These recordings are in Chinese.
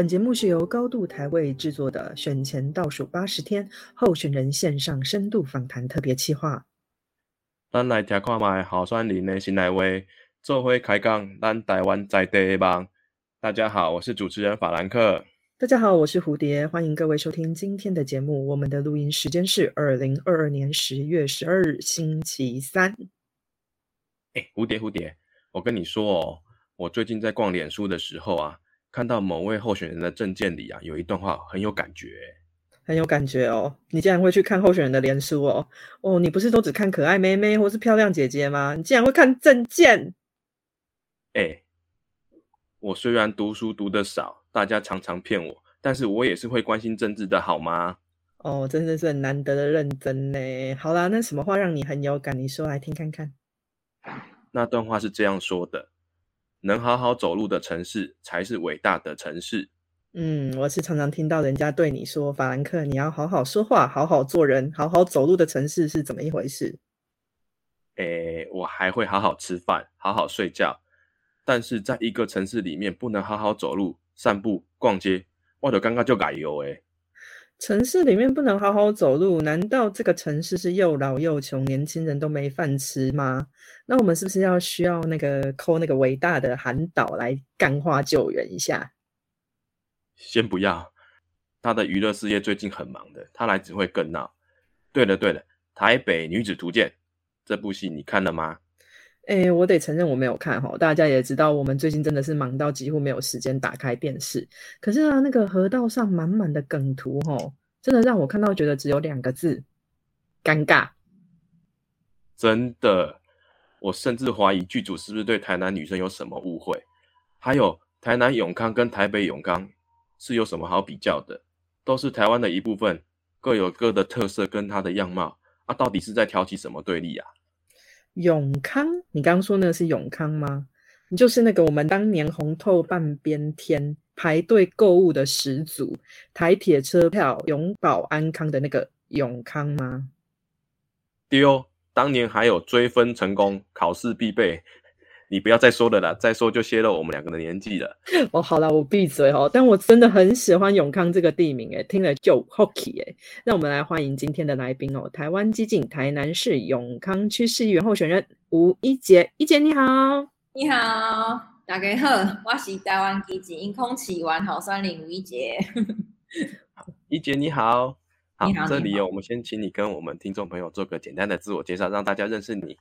本节目是由高度台位制作的选前倒数八十天候选人线上深度访谈特别企划。咱来听看卖好酸林的新来话，做伙开讲咱台湾在地的梦。大家好，我是主持人法兰克。大家好，我是蝴蝶，欢迎各位收听今天的节目。我们的录音时间是二零二二年十月十二日星期三。哎，蝴蝶，蝴蝶，我跟你说哦，我最近在逛脸书的时候啊，看到某位候选人的证件里啊，有一段话很有感觉。很有感觉哦，你竟然会去看候选人的脸书哦？哦，你不是都只看可爱妹妹或是漂亮姐姐吗？你竟然会看证件？哎，我虽然读书读得少，大家常常骗我，但是我也是会关心政治的，好吗？哦，真的是很难得的认真呢。好啦，那什么话让你很有感？你说来听看看。那段话是这样说的：能好好走路的城市，才是伟大的城市。嗯，我是常常听到人家对你说：“法兰克，你要好好说话，好好做人，好好走路的城市是怎么一回事？”诶，我还会好好吃饭，好好睡觉，但是在一个城市里面不能好好走路、散步、逛街，我的刚刚就改油诶。城市里面不能好好走路，难道这个城市是又老又穷，年轻人都没饭吃吗？那我们是不是要需要那个抠那个伟大的韩导来干化救援一下？先不要，他的娱乐事业最近很忙的，他来只会更闹。对了对了，《台北女子图鉴》这部戏你看了吗？哎，我得承认我没有看哈。大家也知道，我们最近真的是忙到几乎没有时间打开电视。可是啊，那个河道上满满的梗图哈，真的让我看到觉得只有两个字：尴尬。真的，我甚至怀疑剧组是不是对台南女生有什么误会？还有台南永康跟台北永康。是有什么好比较的？都是台湾的一部分，各有各的特色跟它的样貌啊！到底是在挑起什么对立啊？永康，你刚刚说那个是永康吗？你就是那个我们当年红透半边天排队购物的始祖，台铁车票永保安康的那个永康吗？丢，当年还有追分成功，考试必备。你不要再说了啦，再说就泄露我们两个的年纪了。哦，好了，我闭嘴哦。但我真的很喜欢永康这个地名，诶，听了就 hockey 哎。那我们来欢迎今天的来宾哦，台湾激进台南市永康区市议员候选人吴一杰，一杰你好，你好，大家好，我是台湾激进因空气玩好酸林吴一杰。一杰你好，你好，这里我们先请你跟我们听众朋友做个简单的自我介绍，让大家认识你。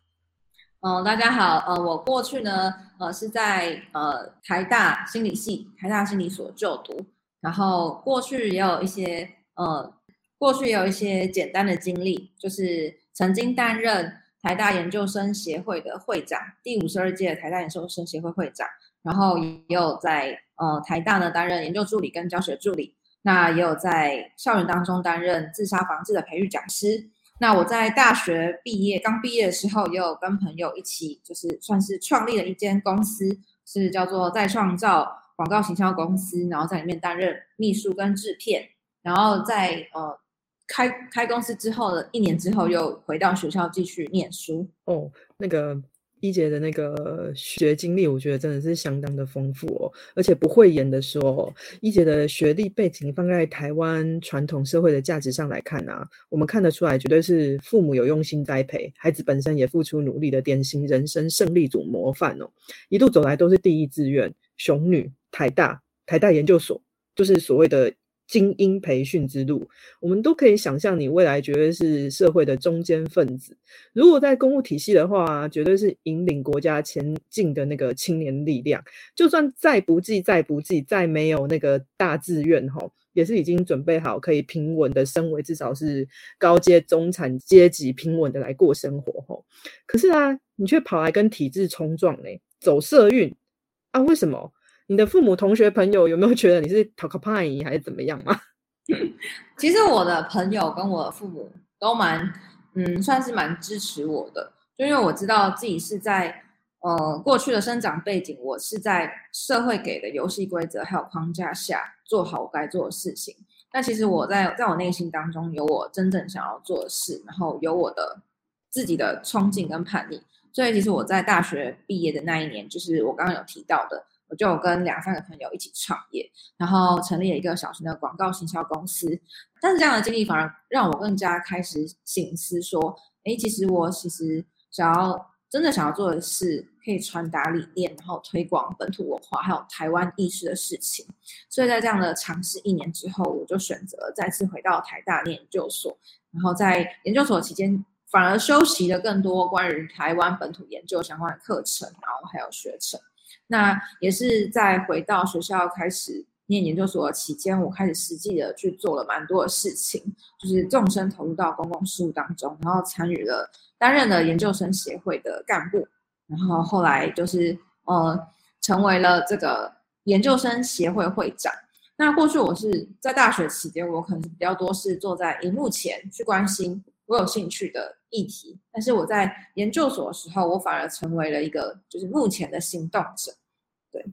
嗯，大家好，呃，我过去呢，呃，是在呃台大心理系、台大心理所就读，然后过去也有一些呃，过去也有一些简单的经历，就是曾经担任台大研究生协会的会长，第五十二届台大研究生协会会长，然后也有在呃台大呢担任研究助理跟教学助理，那也有在校园当中担任自杀防治的培育讲师。那我在大学毕业刚毕业的时候，也有跟朋友一起，就是算是创立了一间公司，是叫做再创造广告行销公司，然后在里面担任秘书跟制片，然后在呃开开公司之后的一年之后，又回到学校继续念书。哦，那个。一姐的那个学经历，我觉得真的是相当的丰富哦，而且不会演的说，一姐的学历背景放在台湾传统社会的价值上来看啊，我们看得出来，绝对是父母有用心栽培，孩子本身也付出努力的典型人生胜利组模范哦，一路走来都是第一志愿，雄女台大台大研究所，就是所谓的。精英培训之路，我们都可以想象，你未来绝对是社会的中坚分子。如果在公务体系的话，绝对是引领国家前进的那个青年力量。就算再不济、再不济、再没有那个大志愿，吼，也是已经准备好可以平稳的升为至少是高阶中产阶级，平稳的来过生活，吼。可是啊，你却跑来跟体制冲撞，嘞，走社运啊？为什么？你的父母、同学、朋友有没有觉得你是讨个派还是怎么样吗？其实我的朋友跟我的父母都蛮，嗯，算是蛮支持我的，就因为我知道自己是在呃过去的生长背景，我是在社会给的游戏规则还有框架下做好我该做的事情。但其实我在在我内心当中有我真正想要做的事，然后有我的自己的冲劲跟叛逆。所以其实我在大学毕业的那一年，就是我刚刚有提到的。我就跟两三个朋友一起创业，然后成立了一个小型的广告行销公司。但是这样的经历反而让我更加开始醒思，说，哎，其实我其实想要真的想要做的是可以传达理念，然后推广本土文化还有台湾意识的事情。所以在这样的尝试一年之后，我就选择再次回到台大念研究所，然后在研究所期间。反而修习了更多关于台湾本土研究相关的课程，然后还有学程。那也是在回到学校开始念研究所期间，我开始实际的去做了蛮多的事情，就是纵身投入到公共事务当中，然后参与了担任了研究生协会的干部，然后后来就是呃成为了这个研究生协会会长。那过去我是在大学期间，我可能比较多是坐在荧幕前去关心。我有兴趣的议题，但是我在研究所的时候，我反而成为了一个就是目前的行动者。对，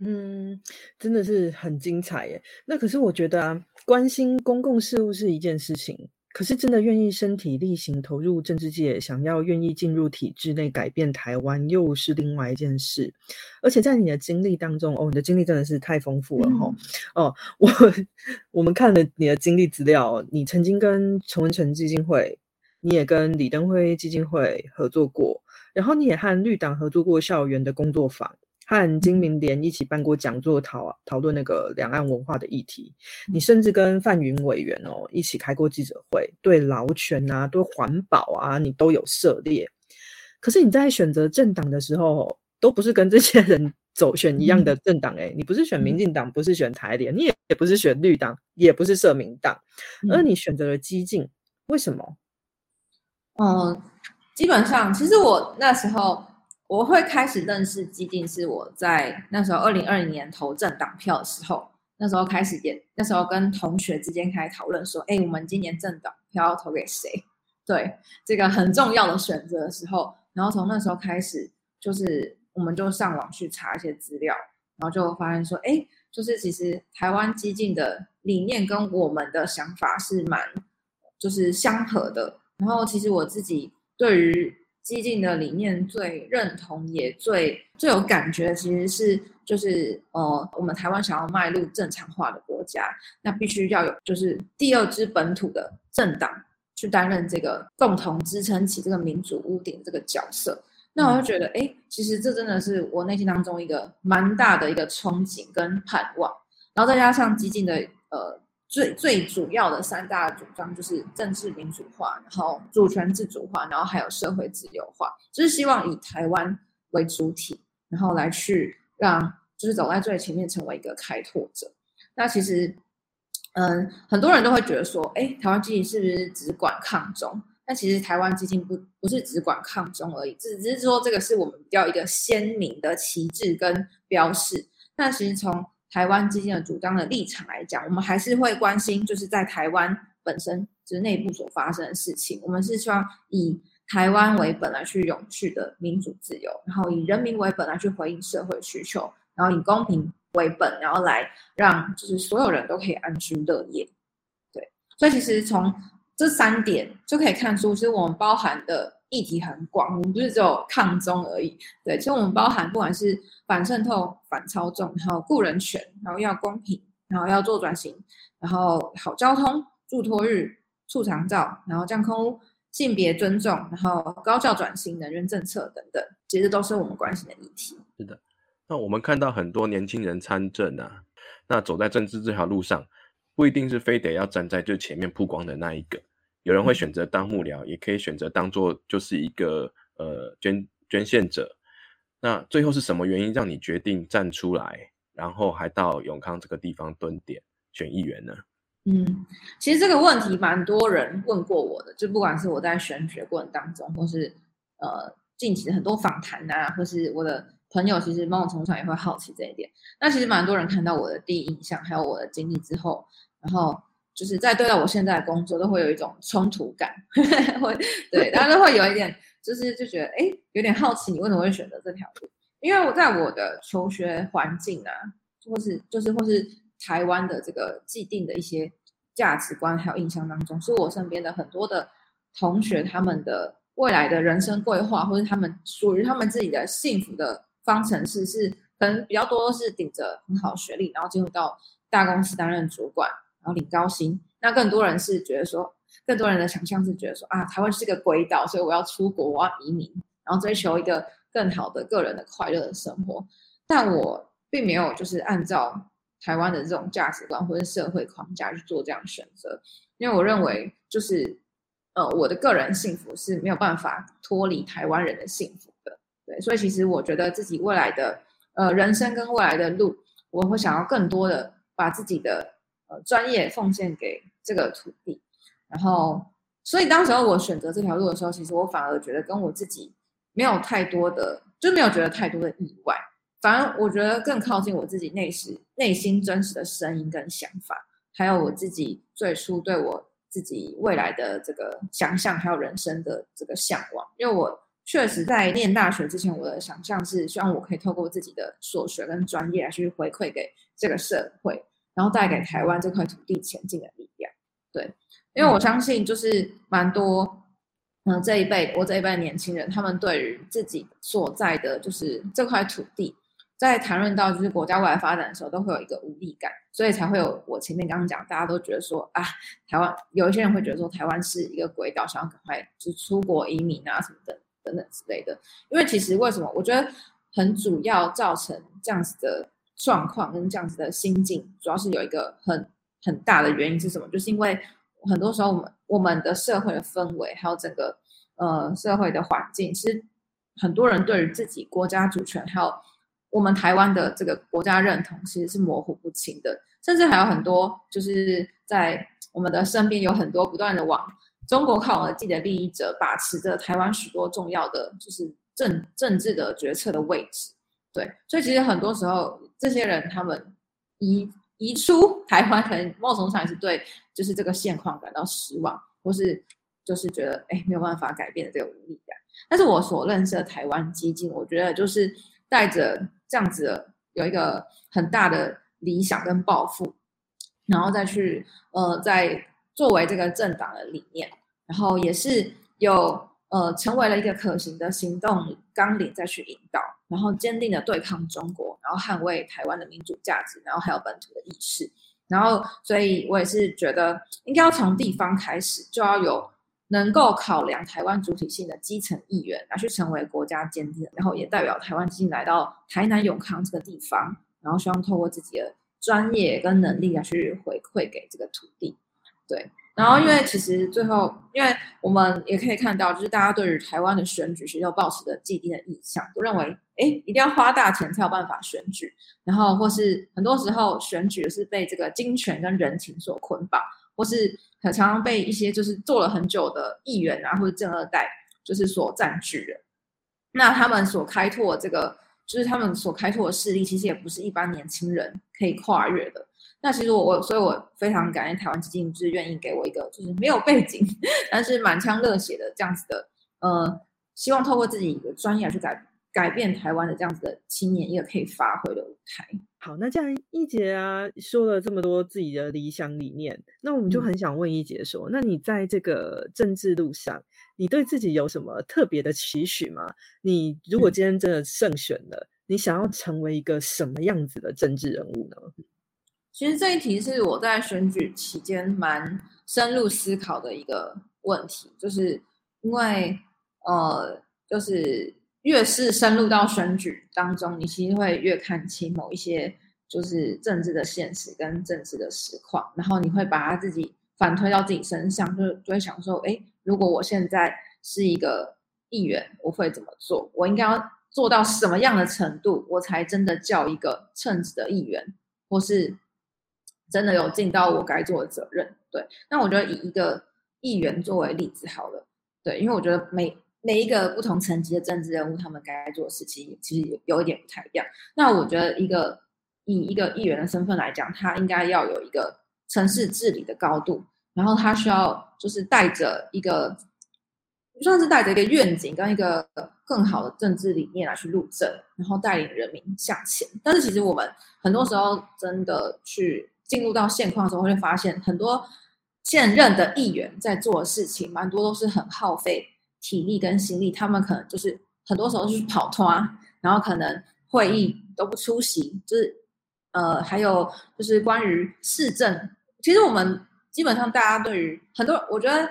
嗯，真的是很精彩耶。那可是我觉得啊，关心公共事务是一件事情。可是，真的愿意身体力行投入政治界，想要愿意进入体制内改变台湾，又是另外一件事。而且在你的经历当中，哦，你的经历真的是太丰富了哈。哦，我我们看了你的经历资料，你曾经跟陈文成基金会，你也跟李登辉基金会合作过，然后你也和绿党合作过校园的工作坊。和金明联一起办过讲座，讨讨论那个两岸文化的议题。你甚至跟范云委员哦一起开过记者会，对劳权啊，对环保啊，你都有涉猎。可是你在选择政党的时候，都不是跟这些人走选一样的政党诶你不是选民进党，不是选台联，你也也不是选绿党，也不是社民党，而你选择了激进，为什么？嗯，基本上，其实我那时候。我会开始认识激进，是我在那时候二零二零年投政党票的时候，那时候开始也那时候跟同学之间开始讨论说，哎，我们今年政党票要投给谁？对这个很重要的选择的时候，然后从那时候开始，就是我们就上网去查一些资料，然后就发现说，哎，就是其实台湾激进的理念跟我们的想法是蛮就是相合的，然后其实我自己对于。激进的理念最认同也最最有感觉，其实是就是呃，我们台湾想要迈入正常化的国家，那必须要有就是第二支本土的政党去担任这个共同支撑起这个民主屋顶这个角色。那我就觉得，哎，其实这真的是我内心当中一个蛮大的一个憧憬跟盼望。然后再加上激进的呃。最最主要的三大主张就是政治民主化，然后主权自主化，然后还有社会自由化，就是希望以台湾为主体，然后来去让就是走在最前面，成为一个开拓者。那其实，嗯，很多人都会觉得说，哎，台湾基金是不是只管抗中？但其实台湾基金不不是只管抗中而已，只只是说这个是我们比较一个鲜明的旗帜跟标示。那其实从台湾基金的主张的立场来讲，我们还是会关心，就是在台湾本身就是内部所发生的事情。我们是希望以台湾为本来去永续的民主自由，然后以人民为本来去回应社会需求，然后以公平为本，然后来让就是所有人都可以安居乐业。对，所以其实从这三点就可以看出，其实我们包含的。议题很广，我们不是只有抗中而已。对，其实我们包含不管是反渗透、反操纵，然后雇人权，然后要公平，然后要做转型，然后好交通、助托日、促长照，然后降空污、性别尊重，然后高教转型、能源政策等等，其实都是我们关心的议题。是的，那我们看到很多年轻人参政啊，那走在政治这条路上，不一定是非得要站在最前面曝光的那一个。有人会选择当幕僚，也可以选择当做就是一个呃捐捐献者。那最后是什么原因让你决定站出来，然后还到永康这个地方蹲点选议员呢？嗯，其实这个问题蛮多人问过我的，就不管是我在选学过程当中，或是呃近期的很多访谈啊，或是我的朋友，其实某种程度上也会好奇这一点。那其实蛮多人看到我的第一印象，还有我的经历之后，然后。就是在对待我现在的工作，都会有一种冲突感，会对大家都会有一点，就是就觉得哎，有点好奇你为什么会选择这条路？因为我在我的求学环境啊，或是就是或是台湾的这个既定的一些价值观还有印象当中，是我身边的很多的同学他们的未来的人生规划，或者他们属于他们自己的幸福的方程式，是可能比较多是顶着很好学历，然后进入到大公司担任主管，然后领高薪。那更多人是觉得说，更多人的想象是觉得说啊，台湾是个鬼岛，所以我要出国，我要移民，然后追求一个更好的个人的快乐的生活。但我并没有就是按照台湾的这种价值观或者社会框架去做这样选择，因为我认为就是呃，我的个人幸福是没有办法脱离台湾人的幸福的。对，所以其实我觉得自己未来的呃人生跟未来的路，我会想要更多的把自己的呃专业奉献给这个土地。然后，所以当时候我选择这条路的时候，其实我反而觉得跟我自己没有太多的，就没有觉得太多的意外。反而我觉得更靠近我自己内心内心真实的声音跟想法，还有我自己最初对我自己未来的这个想象，还有人生的这个向往。因为我确实在念大学之前，我的想象是希望我可以透过自己的所学跟专业来去回馈给这个社会，然后带给台湾这块土地前进的力量。对，因为我相信就是蛮多嗯这一辈我这一辈年轻人，他们对于自己所在的就是这块土地。在谈论到就是国家未来发展的时候，都会有一个无力感，所以才会有我前面刚刚讲，大家都觉得说啊，台湾有一些人会觉得说台湾是一个鬼岛，想要赶快就出国移民啊什么的等等之类的。因为其实为什么？我觉得很主要造成这样子的状况跟这样子的心境，主要是有一个很很大的原因是什么？就是因为很多时候我们我们的社会的氛围还有整个呃社会的环境，其实很多人对于自己国家主权还有我们台湾的这个国家认同其实是模糊不清的，甚至还有很多就是在我们的身边有很多不断的往中国靠拢的既得利益者，把持着台湾许多重要的就是政政治的决策的位置。对，所以其实很多时候这些人他们移移出台湾，可能某种上也是对就是这个现况感到失望，或是就是觉得哎没有办法改变的这个无力感。但是我所认识的台湾激进，我觉得就是带着。这样子的有一个很大的理想跟抱负，然后再去呃，在作为这个政党的理念，然后也是有呃成为了一个可行的行动纲领再去引导，然后坚定的对抗中国，然后捍卫台湾的民主价值，然后还有本土的意识，然后所以我也是觉得应该要从地方开始，就要有。能够考量台湾主体性的基层议员来去成为国家坚定，然后也代表台湾进来到台南永康这个地方，然后希望透过自己的专业跟能力来去回馈给这个土地。对，然后因为其实最后，因为我们也可以看到，就是大家对于台湾的选举是有抱持的既定的印象，都认为，哎，一定要花大钱才有办法选举，然后或是很多时候选举是被这个金钱跟人情所捆绑。或是很常常被一些就是做了很久的议员啊，或者正二代就是所占据的。那他们所开拓这个，就是他们所开拓的势力，其实也不是一般年轻人可以跨越的。那其实我我，所以我非常感谢台湾基金，就是愿意给我一个就是没有背景，但是满腔热血的这样子的，呃，希望透过自己的专业去改改变台湾的这样子的青年一个可以发挥的舞台。好，那既然一杰啊说了这么多自己的理想理念，那我们就很想问一杰说，那你在这个政治路上，你对自己有什么特别的期许吗？你如果今天真的胜选了，你想要成为一个什么样子的政治人物呢？其实这一题是我在选举期间蛮深入思考的一个问题，就是因为呃，就是。越是深入到选举当中，你其实会越看清某一些就是政治的现实跟政治的实况，然后你会把他自己反推到自己身上，就就会想说：哎，如果我现在是一个议员，我会怎么做？我应该要做到什么样的程度，我才真的叫一个称职的议员，或是真的有尽到我该做的责任？对，那我觉得以一个议员作为例子好了，对，因为我觉得每每一个不同层级的政治人物，他们该做的事情其实有一点不太一样。那我觉得，一个以一个议员的身份来讲，他应该要有一个城市治理的高度，然后他需要就是带着一个，算是带着一个愿景跟一个更好的政治理念来去入政，然后带领人民向前。但是其实我们很多时候真的去进入到现况的时候，会发现很多现任的议员在做的事情，蛮多都是很耗费。体力跟心力，他们可能就是很多时候就是跑脱，然后可能会议都不出席，就是呃，还有就是关于市政，其实我们基本上大家对于很多，我觉得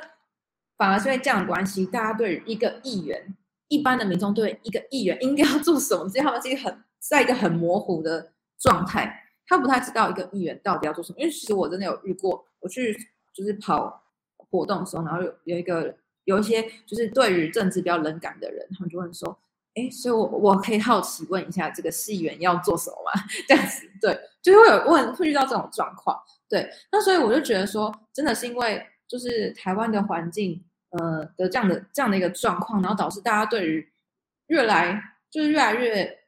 反而是因为这样的关系，大家对于一个议员，一般的民众对一个议员应该要做什么，其实他们是一个很在一个很模糊的状态，他不太知道一个议员到底要做什么。因为其实我真的有遇过，我去就是跑活动的时候，然后有有一个有一些就是对于政治比较冷感的人，他们就问说。哎，所以，我我可以好奇问一下，这个市议员要做什么吗？这样子，对，就会有问，会遇到这种状况，对。那所以我就觉得说，真的是因为就是台湾的环境，呃的这样的这样的一个状况，然后导致大家对于越来就是越来越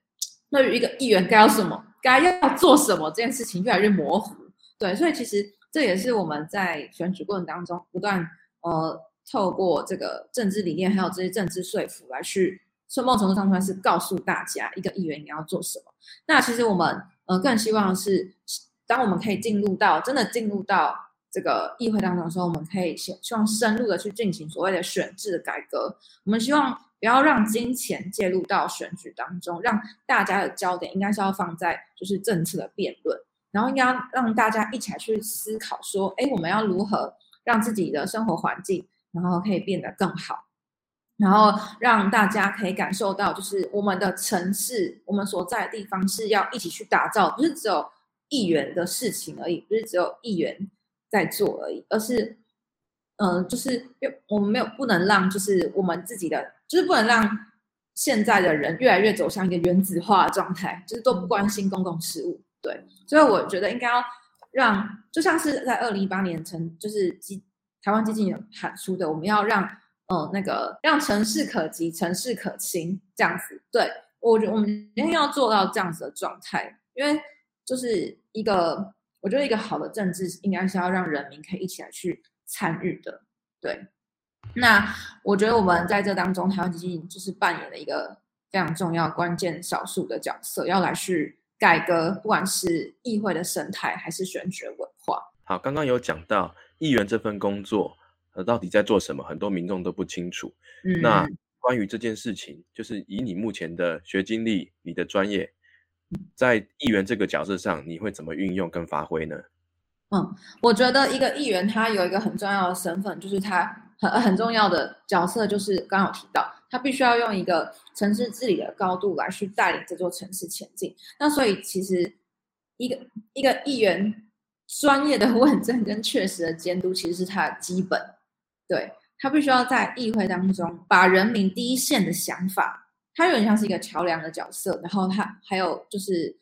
对于一个议员该要什么，该要做什么这件事情越来越模糊，对。所以其实这也是我们在选举过程当中不断呃透过这个政治理念还有这些政治说服来去。顺梦程度上，算是告诉大家一个议员你要做什么。那其实我们呃更希望是，当我们可以进入到真的进入到这个议会当中的时候，我们可以希希望深入的去进行所谓的选制改革。我们希望不要让金钱介入到选举当中，让大家的焦点应该是要放在就是政策的辩论，然后应该让大家一起来去思考说，哎，我们要如何让自己的生活环境，然后可以变得更好。然后让大家可以感受到，就是我们的城市，我们所在的地方是要一起去打造，不是只有议员的事情而已，不是只有议员在做而已，而是，嗯，就是我们没有不能让，就是我们自己的，就是不能让现在的人越来越走向一个原子化的状态，就是都不关心公共事务。对，所以我觉得应该要让，就像是在二零一八年成，就是基台湾基金喊出的，我们要让。嗯，那个让城市可及，城市可亲，这样子。对我觉得我们一定要做到这样子的状态，因为就是一个，我觉得一个好的政治应该是要让人民可以一起来去参与的。对，那我觉得我们在这当中，台湾基金就是扮演了一个非常重要、关键、少数的角色，要来去改革，不管是议会的生态，还是选举文化。好，刚刚有讲到议员这份工作。呃，到底在做什么？很多民众都不清楚。嗯，那关于这件事情，就是以你目前的学经历、你的专业，在议员这个角色上，你会怎么运用跟发挥呢？嗯，我觉得一个议员他有一个很重要的身份，就是他很很重要的角色，就是刚刚有提到，他必须要用一个城市治理的高度来去带领这座城市前进。那所以其实一个一个议员专业的问政跟确实的监督，其实是他的基本。对他必须要在议会当中把人民第一线的想法，他有点像是一个桥梁的角色，然后他还有就是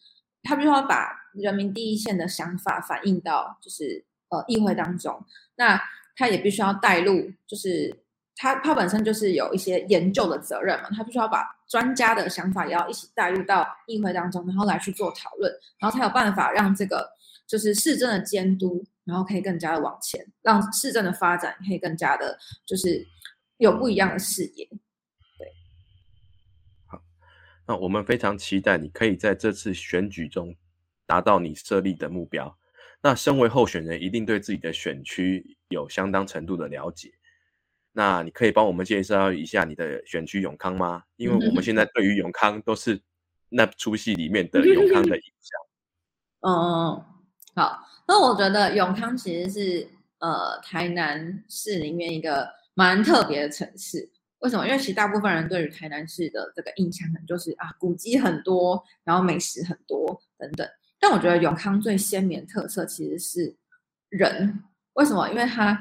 他必须要把人民第一线的想法反映到就是呃议会当中，那他也必须要带入，就是他他本身就是有一些研究的责任嘛，他必须要把专家的想法也要一起带入到议会当中，然后来去做讨论，然后才有办法让这个就是市政的监督。然后可以更加的往前，让市政的发展可以更加的，就是有不一样的视野。对，好，那我们非常期待你可以在这次选举中达到你设立的目标。那身为候选人，一定对自己的选区有相当程度的了解。那你可以帮我们介绍一下你的选区永康吗？因为我们现在对于永康都是那出戏里面的永康的印象。嗯，好。那我觉得永康其实是呃台南市里面一个蛮特别的城市。为什么？因为其实大部分人对于台南市的这个印象可能就是啊古迹很多，然后美食很多等等。但我觉得永康最鲜明特色其实是人。为什么？因为它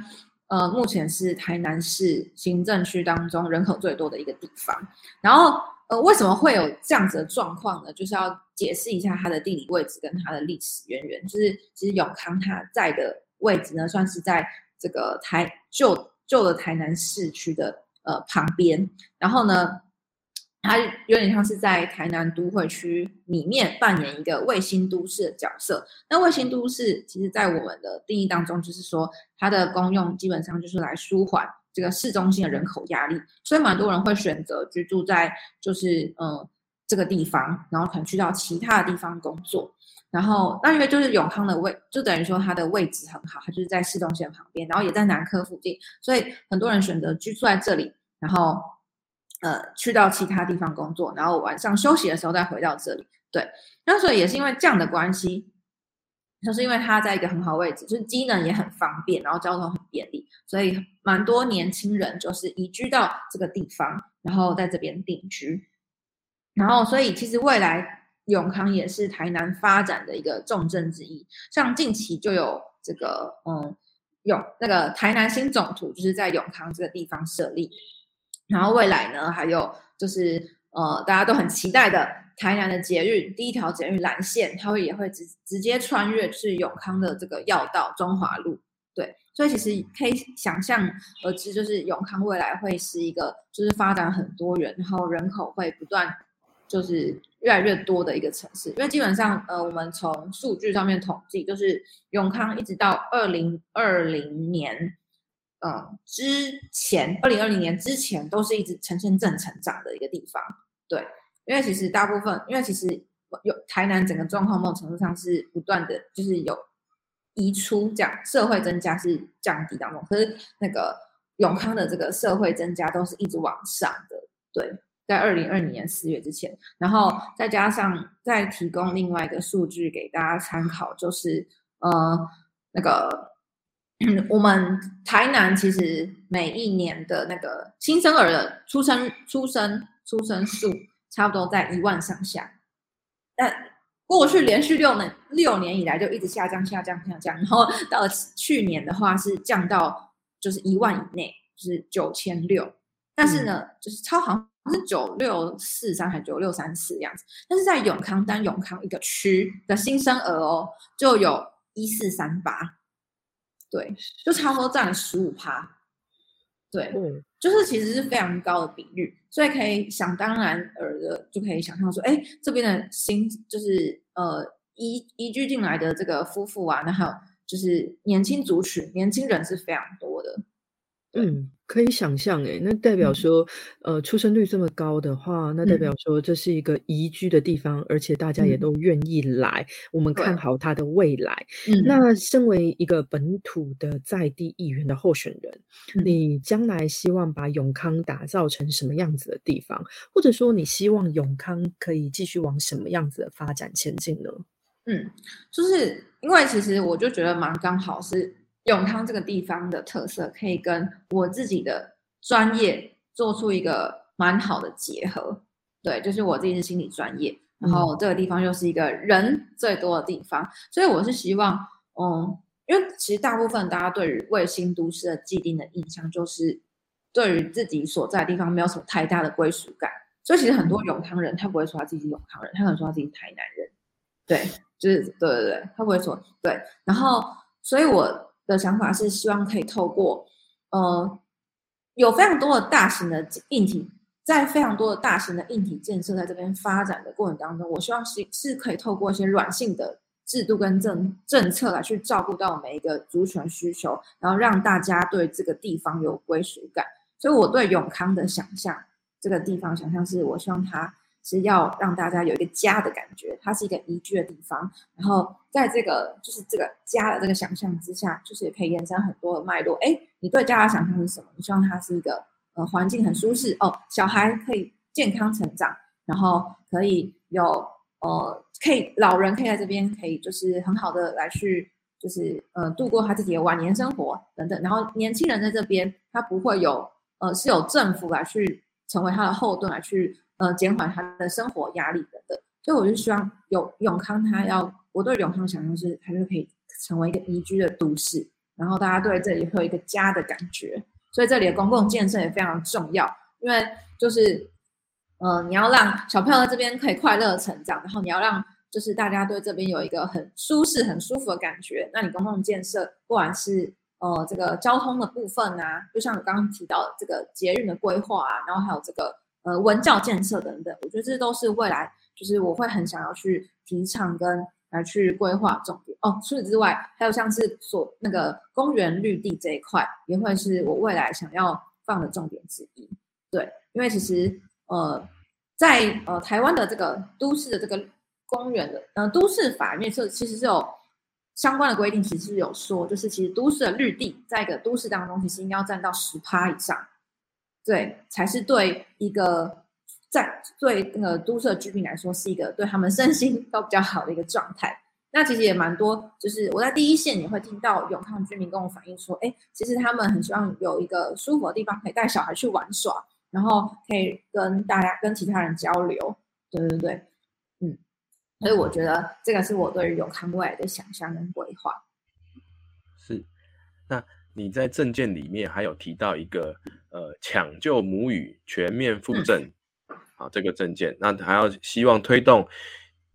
呃目前是台南市行政区当中人口最多的一个地方。然后呃为什么会有这样子的状况呢？就是要。解释一下它的地理位置跟它的历史渊源，就是其实永康它在的位置呢，算是在这个台旧旧的台南市区的呃旁边，然后呢，它有点像是在台南都会区里面扮演一个卫星都市的角色。那卫星都市其实在我们的定义当中，就是说它的功用基本上就是来舒缓这个市中心的人口压力，所以蛮多人会选择居住在就是嗯。这个地方，然后可能去到其他的地方工作，然后那因为就是永康的位，就等于说它的位置很好，它就是在市中心旁边，然后也在南科附近，所以很多人选择居住在这里，然后呃去到其他地方工作，然后晚上休息的时候再回到这里。对，那所以也是因为这样的关系，就是因为它在一个很好位置，就是机能也很方便，然后交通很便利，所以蛮多年轻人就是移居到这个地方，然后在这边定居。然后，所以其实未来永康也是台南发展的一个重镇之一。像近期就有这个，嗯，永那个台南新总图就是在永康这个地方设立。然后未来呢，还有就是呃，大家都很期待的台南的捷运第一条捷运蓝线，它会也会直直接穿越是永康的这个要道中华路。对，所以其实可以想象而知，就是永康未来会是一个就是发展很多元，然后人口会不断。就是越来越多的一个城市，因为基本上，呃，我们从数据上面统计，就是永康一直到二零二零年，嗯，之前二零二零年之前都是一直呈现正成长的一个地方。对，因为其实大部分，因为其实有台南整个状况某种程度上是不断的就是有移出，这样社会增加是降低当中，可是那个永康的这个社会增加都是一直往上的，对。在二零二零年四月之前，然后再加上再提供另外一个数据给大家参考，就是呃那个 我们台南其实每一年的那个新生儿的出生出生出生数差不多在一万上下，但过去连续六年六年以来就一直下降下降下降，然后到了去年的话是降到就是一万以内，就是九千六，但是呢就是超行。是九六四三还是九六三四样子？但是在永康单永康一个区的新生儿哦，就有一四三八，对，就差不多占了十五趴，对，就是其实是非常高的比率，所以可以想当然而的就可以想象说，哎，这边的新就是呃移移居进来的这个夫妇啊，那还有就是年轻族群，年轻人是非常多的。嗯，可以想象，诶，那代表说，呃，出生率这么高的话，那代表说这是一个宜居的地方，而且大家也都愿意来。我们看好它的未来。那身为一个本土的在地议员的候选人，你将来希望把永康打造成什么样子的地方？或者说，你希望永康可以继续往什么样子的发展前进呢？嗯，就是因为其实我就觉得蛮刚好是。永康这个地方的特色，可以跟我自己的专业做出一个蛮好的结合。对，就是我自己是心理专业，然后这个地方又是一个人最多的地方，所以我是希望，嗯，因为其实大部分大家对于卫星都市的既定的印象，就是对于自己所在的地方没有什么太大的归属感，所以其实很多永康人他不会说他自己是永康人，他可能说他自己是台南人。对，就是对对对，他不会说对，然后所以我。的想法是希望可以透过，呃，有非常多的大型的硬体，在非常多的大型的硬体建设在这边发展的过程当中，我希望是是可以透过一些软性的制度跟政政策来去照顾到每一个族群需求，然后让大家对这个地方有归属感。所以我对永康的想象，这个地方想象是我希望它。是要让大家有一个家的感觉，它是一个宜居的地方。然后在这个就是这个家的这个想象之下，就是也可以延伸很多的脉络。哎，你对家的想象是什么？你希望它是一个呃环境很舒适哦，小孩可以健康成长，然后可以有呃可以老人可以在这边可以就是很好的来去就是呃度过他自己的晚年生活等等。然后年轻人在这边他不会有呃是有政府来去成为他的后盾来去。呃，减缓他的生活压力等等，所以我就希望有永康，他要我对永康想象是，他就可以成为一个宜居的都市，然后大家对这里会有一个家的感觉。所以这里的公共建设也非常重要，因为就是，呃，你要让小朋友在这边可以快乐成长，然后你要让就是大家对这边有一个很舒适、很舒服的感觉。那你公共建设，不管是呃这个交通的部分啊，就像我刚刚提到的这个捷运的规划啊，然后还有这个。呃，文教建设等等，我觉得这都是未来，就是我会很想要去提倡跟来去规划重点哦。除此之外，还有像是所那个公园绿地这一块，也会是我未来想要放的重点之一。对，因为其实呃，在呃台湾的这个都市的这个公园的呃都市法里面是其实是有相关的规定，其实是有说，就是其实都市的绿地在一个都市当中，其实应该要占到十趴以上。对，才是对一个在对那个都市居民来说，是一个对他们身心都比较好的一个状态。那其实也蛮多，就是我在第一线也会听到永康居民跟我反映说，哎，其实他们很希望有一个舒服的地方可以带小孩去玩耍，然后可以跟大家、跟其他人交流。对对对，嗯，所以我觉得这个是我对于永康未来的想象跟规划。是，那你在证件里面还有提到一个呃抢救母语全面复振，好，这个证件，那还要希望推动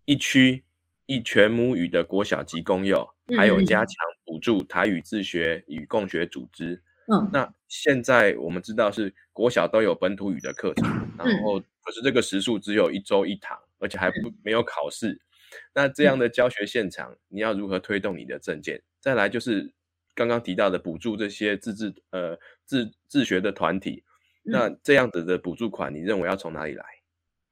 一区。一全母语的国小及公幼，还有加强补助台语自学与共学组织。嗯，那现在我们知道是国小都有本土语的课程，然后可是这个时数只有一周一堂，而且还不没有考试。那这样的教学现场，你要如何推动你的证件？再来就是刚刚提到的补助这些自治呃自自学的团体，那这样子的补助款，你认为要从哪里来？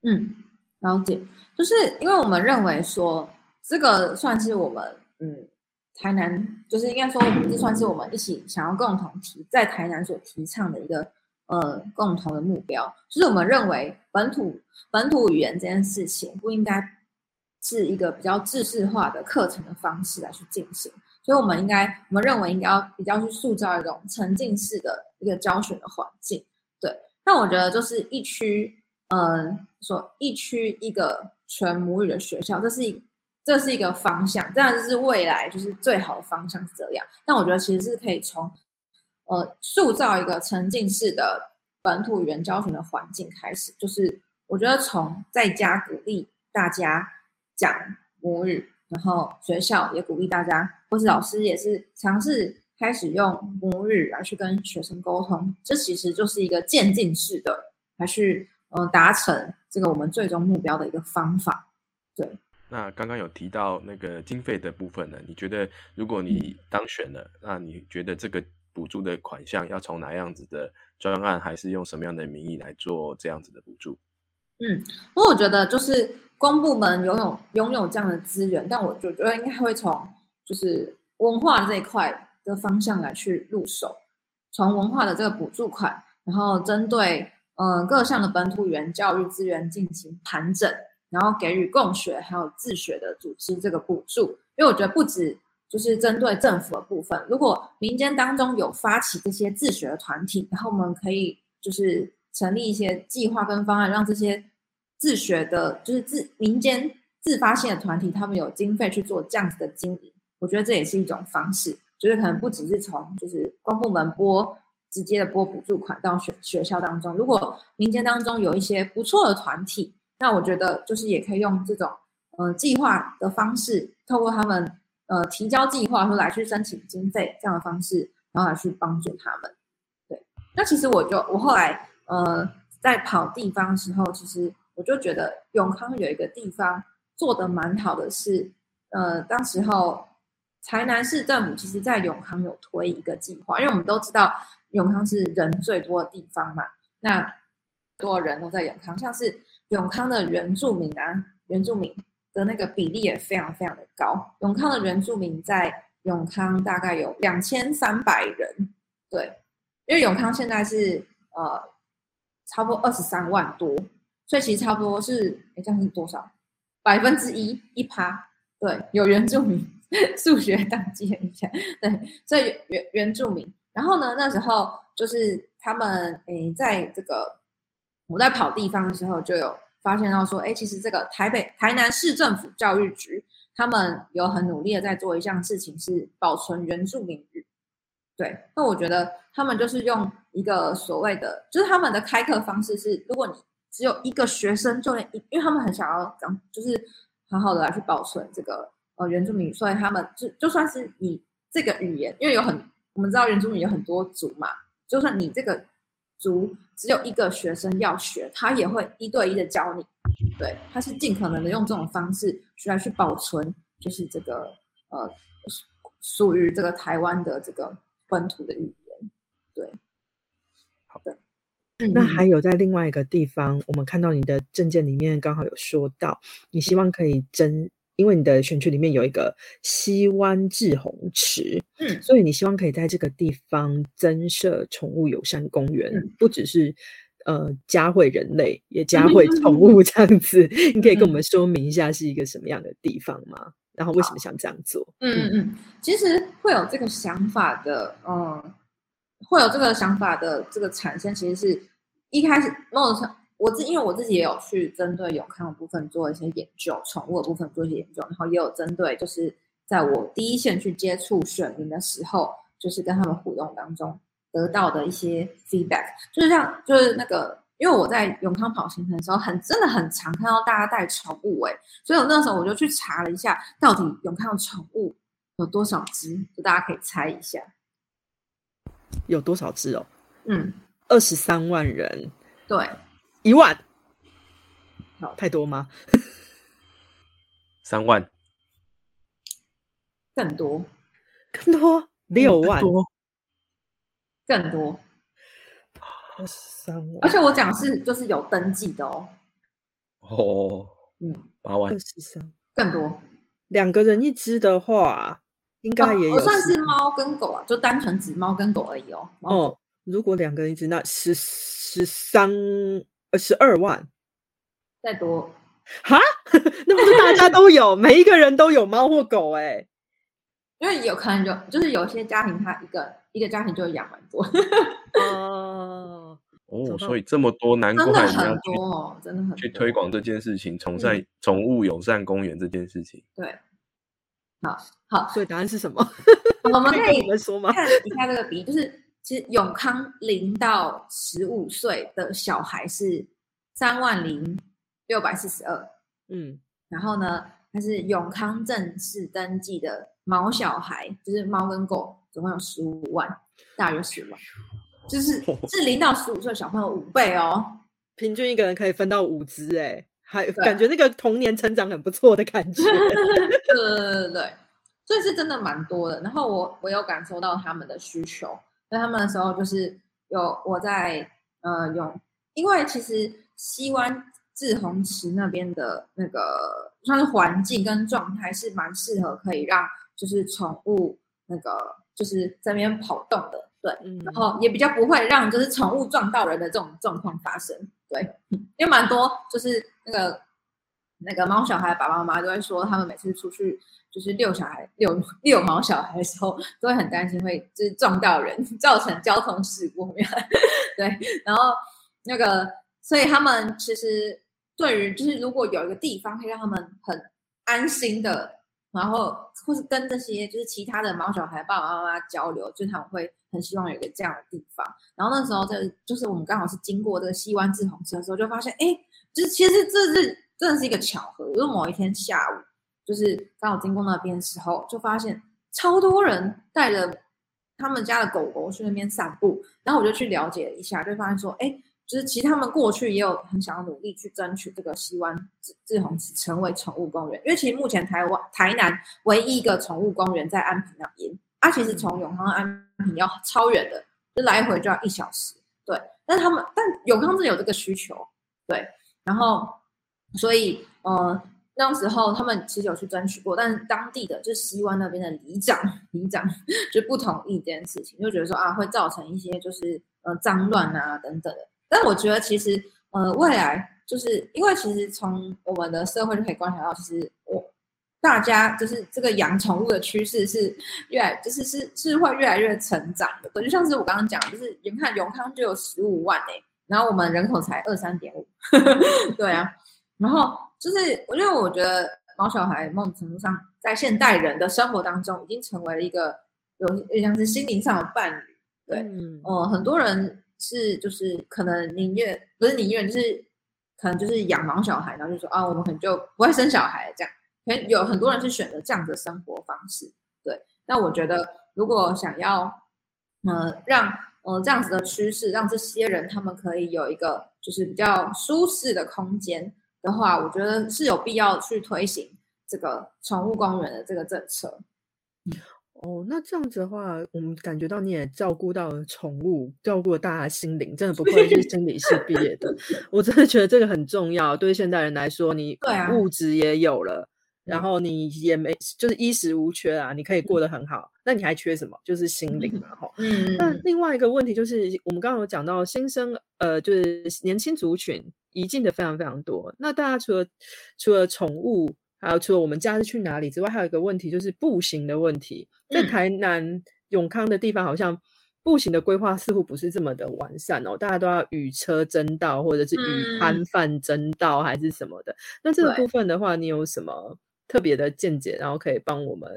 嗯，了解，就是因为我们认为说。这个算是我们嗯，台南就是应该说，这算是我们一起想要共同提在台南所提倡的一个呃共同的目标，就是我们认为本土本土语言这件事情不应该是一个比较制式化的课程的方式来去进行，所以我们应该我们认为应该要比较去塑造一种沉浸式的一个教学的环境。对，那我觉得就是一区嗯，说一区一个全母语的学校，这是一。这是一个方向，这样就是未来就是最好的方向是这样。但我觉得其实是可以从，呃，塑造一个沉浸式的本土语言教学的环境开始。就是我觉得从在家鼓励大家讲母语，然后学校也鼓励大家，或是老师也是尝试开始用母语来去跟学生沟通。这其实就是一个渐进式的，来去嗯达成这个我们最终目标的一个方法。对。那刚刚有提到那个经费的部分呢？你觉得如果你当选了，那你觉得这个补助的款项要从哪样子的专案，还是用什么样的名义来做这样子的补助？嗯，因为我觉得就是公部门拥有拥有这样的资源，但我就觉得应该会从就是文化这一块的方向来去入手，从文化的这个补助款，然后针对嗯各项的本土语言教育资源进行盘整。然后给予共学还有自学的组织这个补助，因为我觉得不止就是针对政府的部分，如果民间当中有发起这些自学的团体，然后我们可以就是成立一些计划跟方案，让这些自学的，就是自民间自发性的团体，他们有经费去做这样子的经营，我觉得这也是一种方式，就是可能不只是从就是公部门拨直接的拨补助款到学学校当中，如果民间当中有一些不错的团体。那我觉得就是也可以用这种呃计划的方式，透过他们呃提交计划，说来去申请经费这样的方式，然后来去帮助他们。对，那其实我就我后来呃在跑地方的时候，其实我就觉得永康有一个地方做的蛮好的，是呃当时候台南市政府其实在永康有推一个计划，因为我们都知道永康是人最多的地方嘛，那多人都在永康，像是。永康的原住民啊，原住民的那个比例也非常非常的高。永康的原住民在永康大概有两千三百人，对，因为永康现在是呃差不多二十三万多，所以其实差不多是哎这样是多少？百分之一一趴，对，有原住民，数学当记一下，对，所以原原住民。然后呢，那时候就是他们诶在这个。我在跑地方的时候，就有发现到说，哎，其实这个台北、台南市政府教育局，他们有很努力的在做一项事情，是保存原住民语。对，那我觉得他们就是用一个所谓的，就是他们的开课方式是，如果你只有一个学生，就连一，因为他们很想要讲，就是很好的来去保存这个呃原住民，所以他们就就算是你这个语言，因为有很我们知道原住民有很多族嘛，就算你这个。族只有一个学生要学，他也会一对一的教你。对，他是尽可能的用这种方式去来去保存，就是这个呃属于这个台湾的这个本土的语言。对，好的。那还有在另外一个地方，我们看到你的证件里面刚好有说到，你希望可以增。因为你的选区里面有一个西湾志红池，嗯，所以你希望可以在这个地方增设宠物友善公园，不只是呃教会人类，也教会宠物这样子。你可以跟我们说明一下是一个什么样的地方吗？然后为什么想这样做？嗯嗯嗯，其实会有这个想法的，嗯，会有这个想法的这个产生，其实是一开始某种程我自因为我自己也有去针对永康的部分做一些研究，宠物的部分做一些研究，然后也有针对就是在我第一线去接触选民的时候，就是跟他们互动当中得到的一些 feedback，就是像就是那个。因为我在永康跑行程的时候，很真的很常看到大家带宠物哎，所以我那时候我就去查了一下，到底永康的宠物有多少只，就大家可以猜一下，有多少只哦？嗯，二十三万人，对，一万，好。太多吗？三万，更多，更多，六万？多，更多。二十三万，而且我讲是就是有登记的哦。哦，嗯，八万。二，十三，更多。两个人一只的话，应该也有我算是猫跟狗啊，就单纯指猫跟狗而已哦。哦。如果两个人一只，那十十三呃十二万再多，哈，那不是大家都有，每一个人都有猫或狗哎、因为有可能有就是有些家庭他一个一个家庭就会养蛮多，哦，哦，所以这么多，难怪真的人很去多哦，真的很去推广这件事情，宠善宠物友善公园这件事情。对。好好，所以答案是什么？我们可以？看一下这个比例，就是其实永康零到十五岁的小孩是三万零六百四十二，嗯，然后呢，它是永康正式登记的毛小孩，就是猫跟狗，总共有十五万，大约十万，就是是零到十五岁小朋友五倍哦。平均一个人可以分到五只哎、还感觉那个童年成长很不错的感觉。对对对对，所以是真的蛮多的。然后我我有感受到他们的需求，那他们的时候就是有我在呃有，因为其实西湾志宏池那边的那个算是环境跟状态是蛮适合可以让就是宠物那个就是在那边跑动的，对。嗯，然后也比较不会让就是宠物撞到人的这种状况发生，对，因为蛮多就是那个那个猫小孩爸爸妈妈都会说，他们每次出去就是遛小孩、遛遛毛小孩的时候，都会很担心会就是撞到人，造成交通事故。对，然后那个，所以他们其实对于就是如果有一个地方可以让他们很安心的，然后或是跟这些就是其他的毛小孩爸爸妈妈交流，就他们会很希望有个这样的地方。然后那时候这就是我们刚好是经过这个西湾志宏池的时候，就发现，哎，就是其实这是真的是一个巧合。就是某一天下午，就是刚好经过那边的时候，就发现超多人带着他们家的狗狗去那边散步。然后我就去了解一下，就发现说，哎，就是其实他们过去也有很想要努力去争取这个西湾志志宏池成为宠物公园，因为其实目前台湾台南唯一一个宠物公园在安平那边，啊，其实从永康安平要超远的，就来回就要一小时。对，但他们但永康真的有这个需求，对，然后所以呃那时候他们其实有去争取过，但是当地的就是西湾那边的里长里长就不同意这件事情，就觉得说啊会造成一些就是呃脏乱啊等等的。但我觉得其实呃未来就是因为其实从我们的社会就可以观察到，其实我大家就是这个养宠物的趋势是越来就是是是会越来越成长的。就像是我刚刚讲，就是你看永康就有十五万哎、然后我们人口才二三点五，对啊，然后就是因为我觉得毛小孩某种程度上在现代人的生活当中已经成为了一个有有点像是心灵上的伴侣，对，嗯哦、很多人是就是可能宁愿不是宁愿就是可能就是养毛小孩，然后就说啊，我们可能就不会生小孩这样。有很多人是选择这样的生活方式，对。那我觉得如果想要呃让呃这样子的趋势，让这些人他们可以有一个就是比较舒适的空间的话，我觉得是有必要去推行这个宠物公园的这个政策。哦，那这样子的话，我们感觉到你也照顾到宠物，照顾了大家心灵，真的不愧是心理系毕业的。我真的觉得这个很重要，对现代人来说，你物质也有了，然后你也没就是衣食无缺啊，你可以过得很好，那你还缺什么？就是心灵嘛，哈。嗯，那另外一个问题就是，我们刚刚有讲到新生，呃，就是年轻族群移进的非常非常多。那大家除了除了宠物，还有除了我们假日去哪里之外，还有一个问题就是步行的问题。在台南永康的地方，好像步行的规划似乎不是这么的完善哦，大家都要与车争道，或者是与摊贩争道，还是什么的。那这个部分的话，你有什么？特别的见解，然后可以帮我们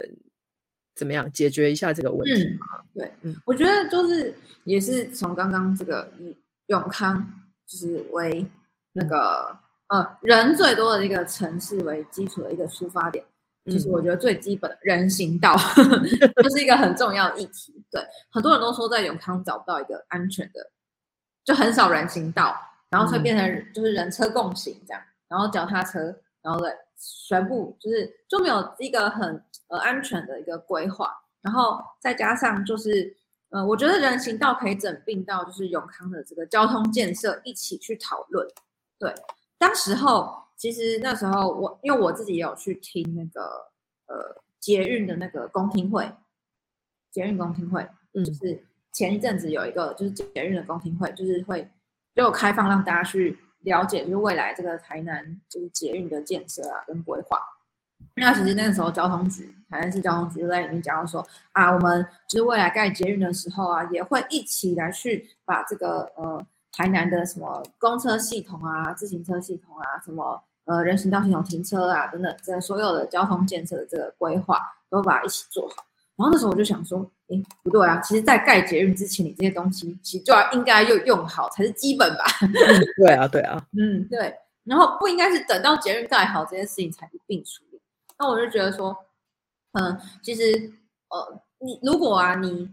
怎么样解决一下这个问题吗？对，嗯，我觉得就是也是从刚刚这个以永康就是为那个呃人最多的一个城市为基础的一个出发点，其实我觉得最基本的人行道 就是一个很重要的议题。对，很多人都说在永康找不到一个安全的，就很少人行道，然后会变成就是人车共行这样，然后脚踏车，然后对。全部就是就没有一个很呃安全的一个规划，然后再加上就是呃，我觉得人行道可以整并到就是永康的这个交通建设一起去讨论。对，当时候其实那时候我因为我自己也有去听那个呃捷运的那个公听会，捷运公听会，嗯，就是前一阵子有一个就是捷运的公听会，就是会就开放让大家去。了解就是未来这个台南就是捷运的建设啊跟规划，那其实那个时候交通局台南市交通局就在里面讲到说啊，我们就是未来盖捷运的时候啊，也会一起来去把这个呃台南的什么公车系统啊、自行车系统啊、什么呃人行道系统、停车啊等等，这所有的交通建设的这个规划都把它一起做好。然后那时候我就想说，哎，不对啊！其实，在盖捷运之前，你这些东西其实就要应该要用好才是基本吧？对啊，对啊，嗯，对。然后不应该是等到捷运盖好这件事情才一并处理。那我就觉得说，嗯，其实呃，你如果啊，你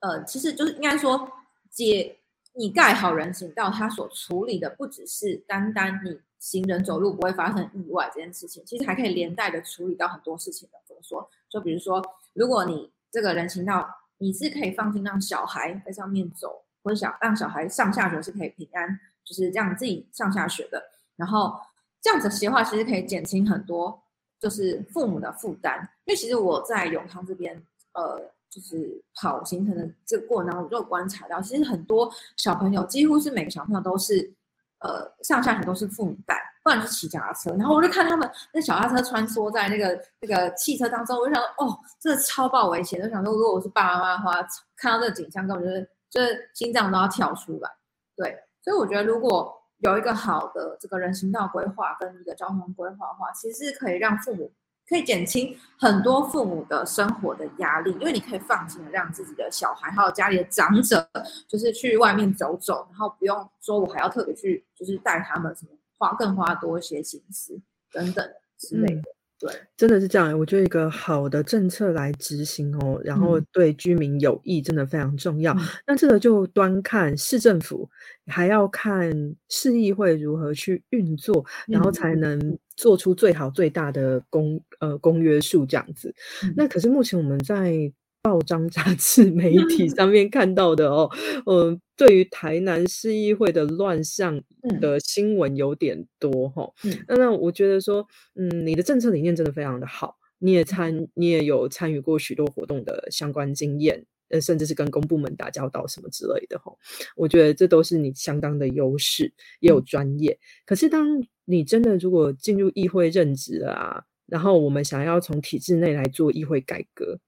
呃，其实就是应该说，解你盖好人行道，它所处理的不只是单单你行人走路不会发生意外这件事情，其实还可以连带的处理到很多事情的。怎么说？就比如说。如果你这个人行道，你是可以放心让小孩在上面走，或者小让小孩上下学是可以平安，就是这样自己上下学的。然后这样子的话，其实可以减轻很多就是父母的负担。因为其实我在永康这边，呃，就是跑行程的这个过程当中，我就观察到，其实很多小朋友，几乎是每个小朋友都是。呃，上下学都是父母带，不然就是骑脚踏车。然后我就看他们那小踏车穿梭在那个那个汽车当中，我就想说，哦，这超爆危险！就想说，如果我是爸爸妈妈的话，看到这个景象，根本就是就是心脏都要跳出来。对，所以我觉得如果有一个好的这个人行道规划跟一个交通规划的话，其实是可以让父母。可以减轻很多父母的生活的压力，因为你可以放心的让自己的小孩还有家里的长者，就是去外面走走，然后不用说我还要特别去，就是带他们什么花更花多一些心思等等之类的。对，真的是这样。我觉得一个好的政策来执行哦，然后对居民有益，真的非常重要。那这个就端看市政府，还要看市议会如何去运作，然后才能做出最好最大的公呃公约数这样子。那可是目前我们在。报章、杂志、媒体上面看到的哦，嗯，对于台南市议会的乱象的新闻有点多哈。那那我觉得说，嗯，你的政策理念真的非常的好，你也参，你也有参与过许多活动的相关经验，呃，甚至是跟公部门打交道什么之类的哈。我觉得这都是你相当的优势，也有专业。可是当你真的如果进入议会任职啊，然后我们想要从体制内来做议会改革。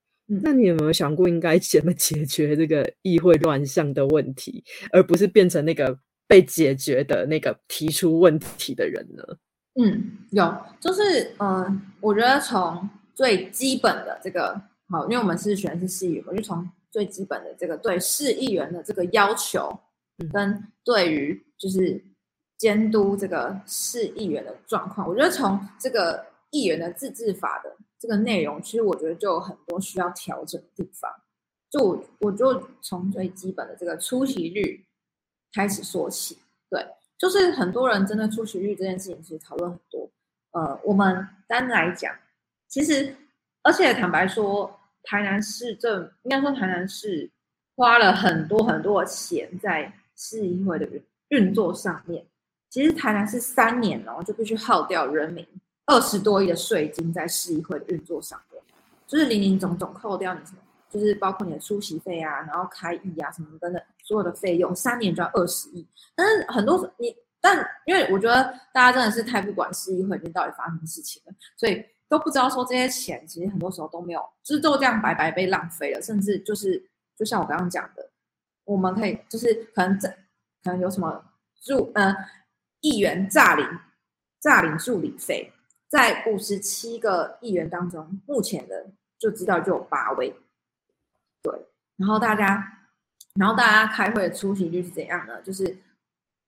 那你有没有想过应该怎么解决这个议会乱象的问题，而不是变成那个被解决的那个提出问题的人呢？嗯，有，就是嗯，我觉得从最基本的这个好，因为我们是选是市议员，我就从最基本的这个对市议员的这个要求，跟对于就是监督这个市议员的状况，我觉得从这个议员的自治法的。这个内容其实我觉得就有很多需要调整的地方，就我我就从最基本的这个出席率开始说起。对，就是很多人真的出席率这件事情其实讨论很多。呃，我们单来讲，其实而且坦白说，台南市政应该说台南市花了很多很多的钱在市议会的运作上面。其实台南市三年哦就必须耗掉人民。二十多亿的税金在市议会的运作上面，就是零零总总扣掉你什么，就是包括你的出席费啊，然后开议啊什么等等所有的费用，三年就要二十亿。但是很多你，但因为我觉得大家真的是太不管市议会里面到底发生什么事情了，所以都不知道说这些钱其实很多时候都没有，就是都这样白白被浪费了，甚至就是就像我刚刚讲的，我们可以就是可能这可能有什么助呃议员诈领诈领助理费。在五十七个议员当中，目前的就知道就有八位，对。然后大家，然后大家开会的出席率是怎样的？就是，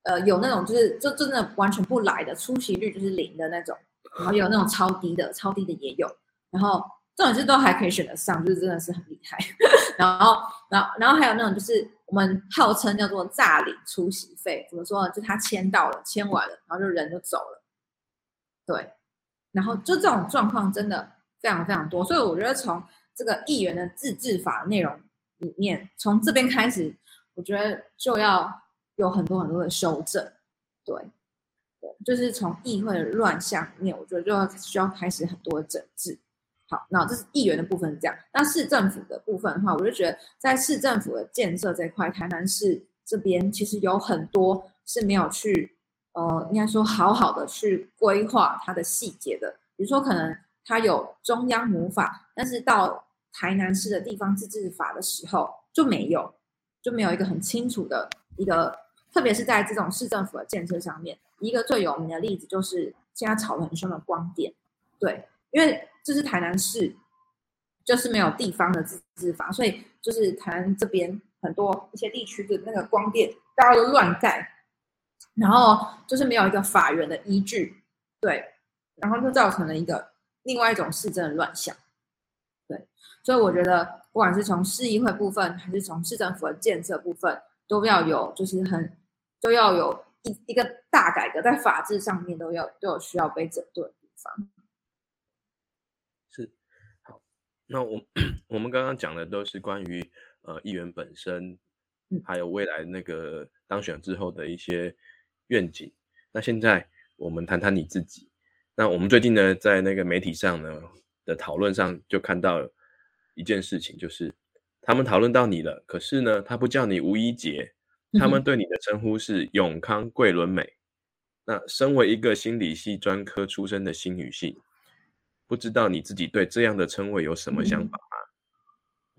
呃，有那种就是就真的完全不来的出席率就是零的那种，然后有那种超低的，超低的也有。然后这种是都还可以选得上，就是真的是很厉害。然后，然后，然后还有那种就是我们号称叫做诈领出席费，怎么说呢？就他签到了，签完了，然后就人就走了，对。然后就这种状况真的非常非常多，所以我觉得从这个议员的自治法内容里面，从这边开始，我觉得就要有很多很多的修正，对，对，就是从议会的乱象里面，我觉得就要需要开始很多的整治。好，那这是议员的部分是这样，那市政府的部分的话，我就觉得在市政府的建设这块，台南市这边其实有很多是没有去。呃，应该说好好的去规划它的细节的，比如说可能它有中央母法，但是到台南市的地方自治法的时候就没有，就没有一个很清楚的一个，特别是在这种市政府的建设上面，一个最有名的例子就是现在吵得很凶的光电，对，因为这是台南市，就是没有地方的自治法，所以就是台南这边很多一些地区的那个光电，大家都乱盖。然后就是没有一个法源的依据，对，然后就造成了一个另外一种市政的乱象，对，所以我觉得不管是从市议会部分，还是从市政府的建设部分，都要有就是很都要有一一个大改革，在法制上面都要都有需要被整顿的地方。是，好，那我 我们刚刚讲的都是关于呃议员本身，还有未来那个当选之后的一些。愿景。那现在我们谈谈你自己。那我们最近呢，在那个媒体上呢的讨论上，就看到一件事情，就是他们讨论到你了，可是呢，他不叫你吴一杰，他们对你的称呼是永康桂纶镁。那身为一个心理系专科出身的新女性，不知道你自己对这样的称谓有什么想法吗？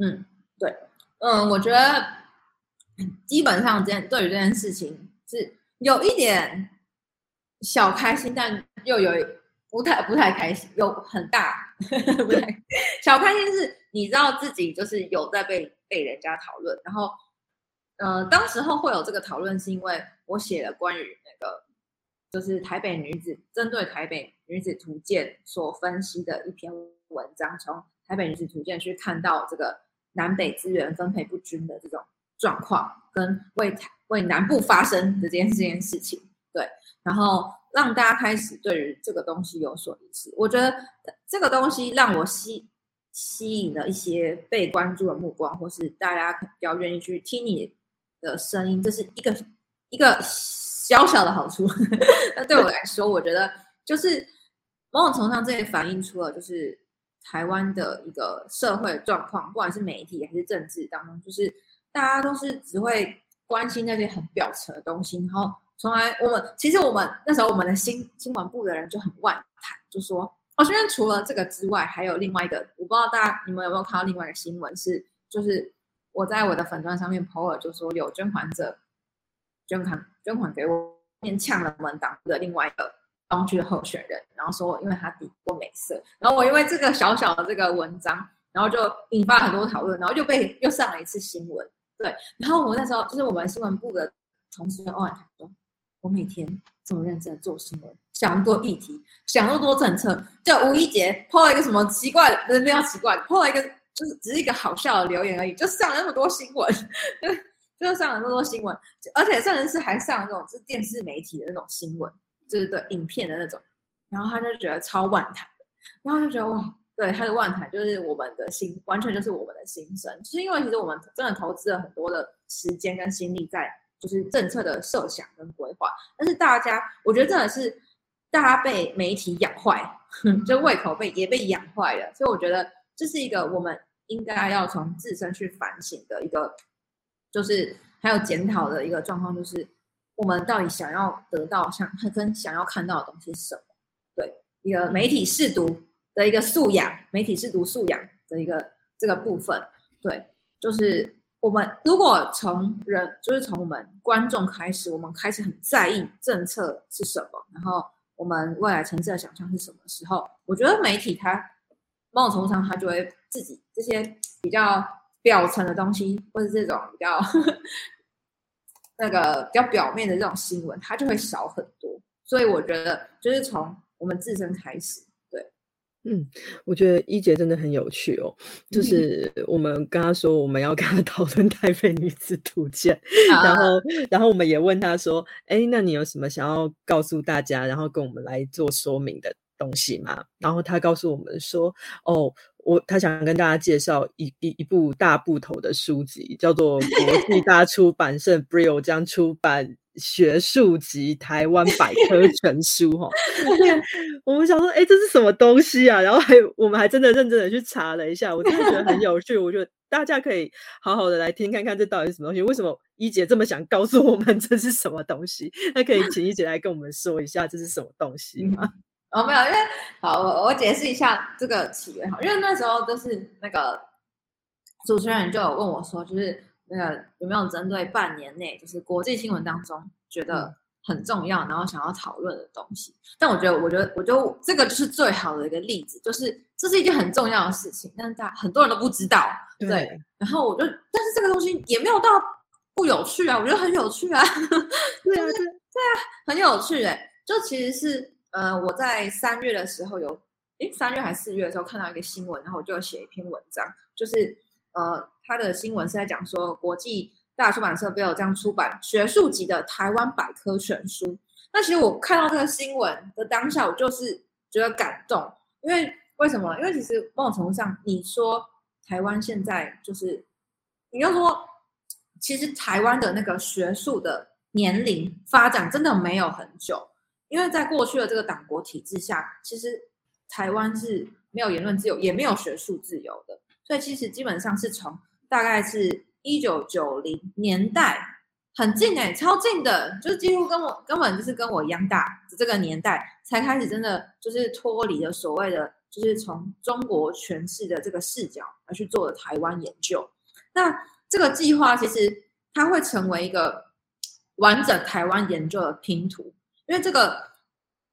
嗯，对，嗯，我觉得基本上这件对于这件事情是。有一点小开心，但又有不太不太开心，有很大 不太小开心是，你知道自己就是有在被被人家讨论，然后，呃，当时候会有这个讨论，是因为我写了关于那个就是台北女子针对台北女子图鉴所分析的一篇文章，从台北女子图鉴去看到这个南北资源分配不均的这种状况，跟为台。为南部发生的这件这件事情，对，然后让大家开始对于这个东西有所意识。我觉得这个东西让我吸吸引了一些被关注的目光，或是大家比较愿意去听你的声音，这是一个一个小小的好处。那对我来说，我觉得就是某种程度上，这也反映出了就是台湾的一个社会状况，不管是媒体还是政治当中，就是大家都是只会。关心那些很表层的东西，然后从来我们其实我们那时候我们的新新闻部的人就很万谈，就说哦，现在除了这个之外，还有另外一个，我不知道大家你们有没有看到另外一个新闻是，就是我在我的粉钻上面 po 了，就说有捐款者捐款捐款给我，面呛了我们党的另外一个当区的候选人，然后说因为他抵过美色，然后我因为这个小小的这个文章，然后就引发很多讨论，然后又被又上了一次新闻。对，然后我那时候就是我们新闻部的同事跟欧阳说，我每天这么认真做新闻，想那么多议题，想那么多政策，就吴一杰抛了一个什么奇怪的，不是比较奇怪，抛了一个就是只是一个好笑的留言而已，就上了那么多新闻，就就上了那么多新闻，而且甚至是还上了那种是电视媒体的那种新闻，就是对影片的那种，然后他就觉得超万谈的，然后就觉得哇。对他的万台就是我们的心，完全就是我们的心声。就是因为其实我们真的投资了很多的时间跟心力在就是政策的设想跟规划，但是大家我觉得真的是大家被媒体养坏，就胃口被也被养坏了。所以我觉得这是一个我们应该要从自身去反省的一个，就是还有检讨的一个状况，就是我们到底想要得到想跟想要看到的东西是什么？对，一个媒体试读的一个素养，媒体试读素养的一个这个部分，对，就是我们如果从人，就是从我们观众开始，我们开始很在意政策是什么，然后。我们未来城市的想象是什么时候？我觉得媒体它某种程度上，它就会自己这些比较表层的东西，或者这种比较 那个比较表面的这种新闻，它就会少很多。所以我觉得，就是从我们自身开始。嗯，我觉得一姐真的很有趣哦。就是我们跟她说我们要跟她 讨论台北女子图鉴，然后，然后我们也问她说：“哎，那你有什么想要告诉大家，然后跟我们来做说明的东西吗？”然后她告诉我们说：“哦，我他想跟大家介绍一一一部大部头的书籍，叫做国际大出版社 Brill 将出版。”学术级台湾百科全书哈，我 们想说，哎，这是什么东西啊？然后还我们还真的认真的去查了一下，我真的觉得很有趣。我觉得大家可以好好的来听看看，这到底是什么东西？为什么一姐这么想告诉我们这是什么东西？那可以请一姐来跟我们说一下这是什么东西吗？哦，没有，因为好，我我解释一下这个起源哈，因为那时候就是那个主持人就有问我说，就是。那个有没有针对半年内就是国际新闻当中觉得很重要，然后想要讨论的东西？但我觉得，我觉得，我觉得这个就是最好的一个例子，就是这是一件很重要的事情，但是大很多人都不知道。对。然后我就，但是这个东西也没有到不有趣啊，我觉得很有趣啊。对啊，对啊，很有趣哎。就其实是呃，我在三月的时候有，诶，三月还是四月的时候看到一个新闻，然后我就写一篇文章，就是呃。他的新闻是在讲说，国际大出版社没有这样出版学术级的台湾百科全书。那其实我看到这个新闻的当下，我就是觉得感动，因为为什么？因为其实某种程度上，你说台湾现在就是，你要说，其实台湾的那个学术的年龄发展真的没有很久，因为在过去的这个党国体制下，其实台湾是没有言论自由，也没有学术自由的，所以其实基本上是从大概是一九九零年代，很近哎，超近的，就是几乎跟我根本就是跟我一样大这个年代，才开始真的就是脱离了所谓的，就是从中国诠释的这个视角而去做的台湾研究。那这个计划其实它会成为一个完整台湾研究的拼图，因为这个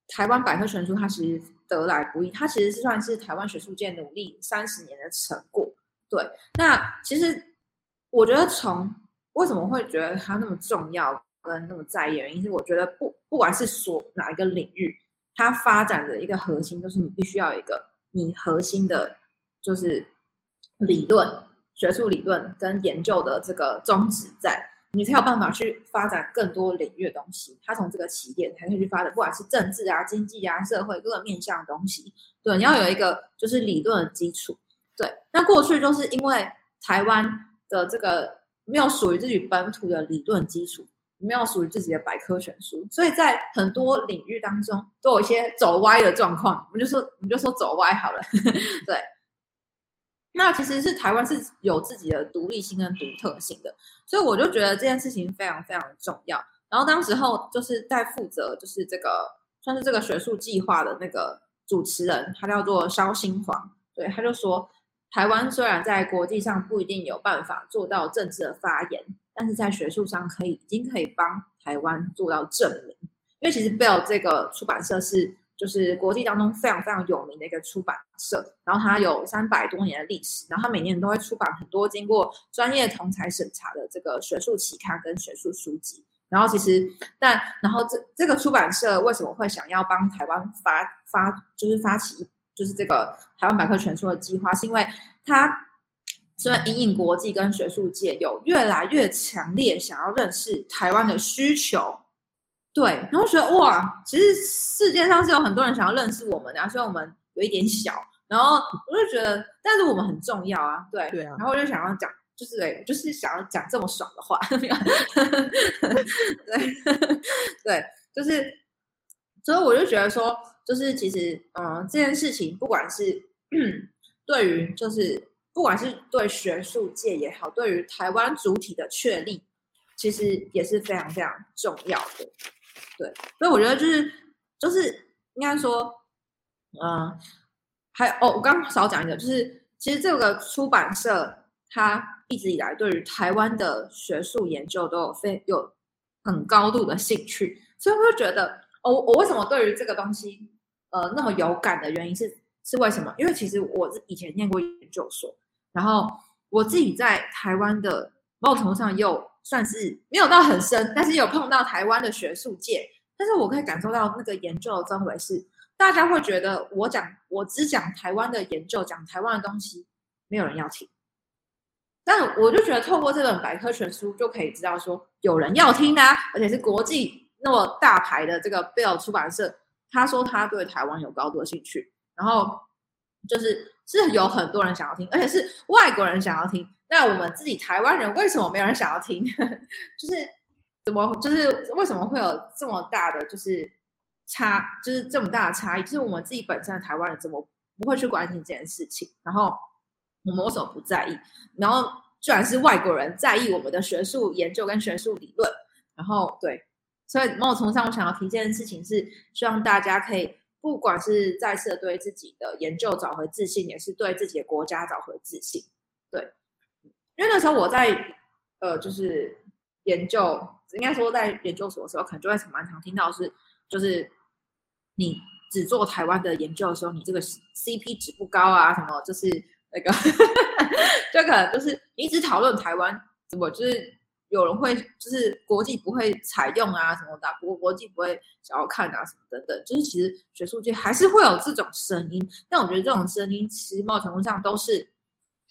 台湾百科全书它其实得来不易，它其实是算是台湾学术界努力三十年的成果。对，那其实我觉得从为什么会觉得它那么重要跟那么在意，原因是我觉得不不管是所哪一个领域，它发展的一个核心就是你必须要有一个你核心的，就是理论、学术理论跟研究的这个宗旨在，你才有办法去发展更多领域的东西。他从这个起点才可以去发展，不管是政治啊、经济啊、社会各个面向的东西。对，你要有一个就是理论的基础。对，那过去就是因为台湾的这个没有属于自己本土的理论基础，没有属于自己的百科全书，所以在很多领域当中都有一些走歪的状况。我们就说，我们就说走歪好了。对，那其实是台湾是有自己的独立性跟独特性的，所以我就觉得这件事情非常非常重要。然后当时候就是在负责就是这个算是这个学术计划的那个主持人，他叫做肖新煌，对，他就说。台湾虽然在国际上不一定有办法做到政治的发言，但是在学术上可以已经可以帮台湾做到证明。因为其实 Bell 这个出版社是就是国际当中非常非常有名的一个出版社，然后它有三百多年的历史，然后它每年都会出版很多经过专业同才审查的这个学术期刊跟学术书籍。然后其实但然后这这个出版社为什么会想要帮台湾发发就是发起？就是这个台湾百科全书的计划，是因为它虽然引领国际跟学术界有越来越强烈想要认识台湾的需求，对，然后觉得哇，其实世界上是有很多人想要认识我们的，虽然我们有一点小，然后我就觉得，但是我们很重要啊，对，对啊，然后我就想要讲，就是对，就是想要讲这么爽的话，对，对，就是。所以我就觉得说，就是其实，嗯，这件事情不管是对于，就是不管是对学术界也好，对于台湾主体的确立，其实也是非常非常重要的。对，所以我觉得就是就是应该说，嗯，还哦，我刚刚少讲一个，就是其实这个出版社它一直以来对于台湾的学术研究都有非有很高度的兴趣，所以我就觉得。哦，我为什么对于这个东西，呃，那么有感的原因是是为什么？因为其实我是以前念过研究所，然后我自己在台湾的某种程度上又算是没有到很深，但是有碰到台湾的学术界，但是我可以感受到那个研究的氛围是，大家会觉得我讲我只讲台湾的研究，讲台湾的东西，没有人要听，但我就觉得透过这本百科全书就可以知道说有人要听啊，而且是国际。那么大牌的这个贝尔出版社，他说他对台湾有高度的兴趣，然后就是是有很多人想要听，而且是外国人想要听。那我们自己台湾人为什么没有人想要听？就是怎么就是为什么会有这么大的就是差，就是这么大的差异？就是我们自己本身的台湾人怎么不会去关心这件事情？然后我们为什么不在意？然后居然是外国人在意我们的学术研究跟学术理论？然后对。所以某种程度上，我想要提这件事情是希望大家可以，不管是再次的对自己的研究找回自信，也是对自己的国家找回自信。对，因为那时候我在呃，就是研究，应该说在研究所的时候，可能就会蛮常听到是，就是你只做台湾的研究的时候，你这个 CP 值不高啊，什么就是那个，就可能就是你只讨论台湾，怎么就是。有人会就是国际不会采用啊什么的，国国际不会想要看啊什么等等，就是其实学术界还是会有这种声音。但我觉得这种声音其实某种程度上都是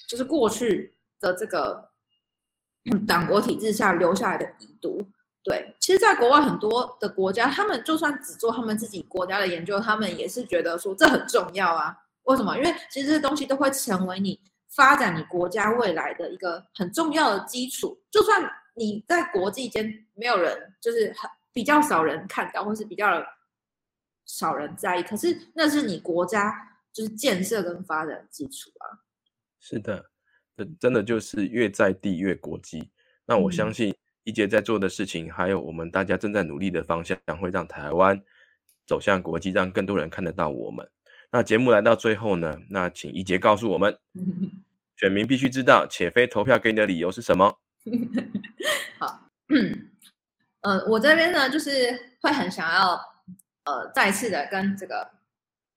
就是过去的这个 党国体制下留下来的遗毒。对，其实，在国外很多的国家，他们就算只做他们自己国家的研究，他们也是觉得说这很重要啊。为什么？因为其实这些东西都会成为你发展你国家未来的一个很重要的基础，就算。你在国际间没有人，就是很比较少人看到，或是比较少人在意。可是那是你国家就是建设跟发展基础啊。是的，真真的就是越在地越国际。那我相信一杰在做的事情，还有我们大家正在努力的方向，会让台湾走向国际，让更多人看得到我们。那节目来到最后呢，那请一杰告诉我们，选民必须知道且非投票给你的理由是什么。好，呃，我这边呢，就是会很想要，呃，再次的跟这个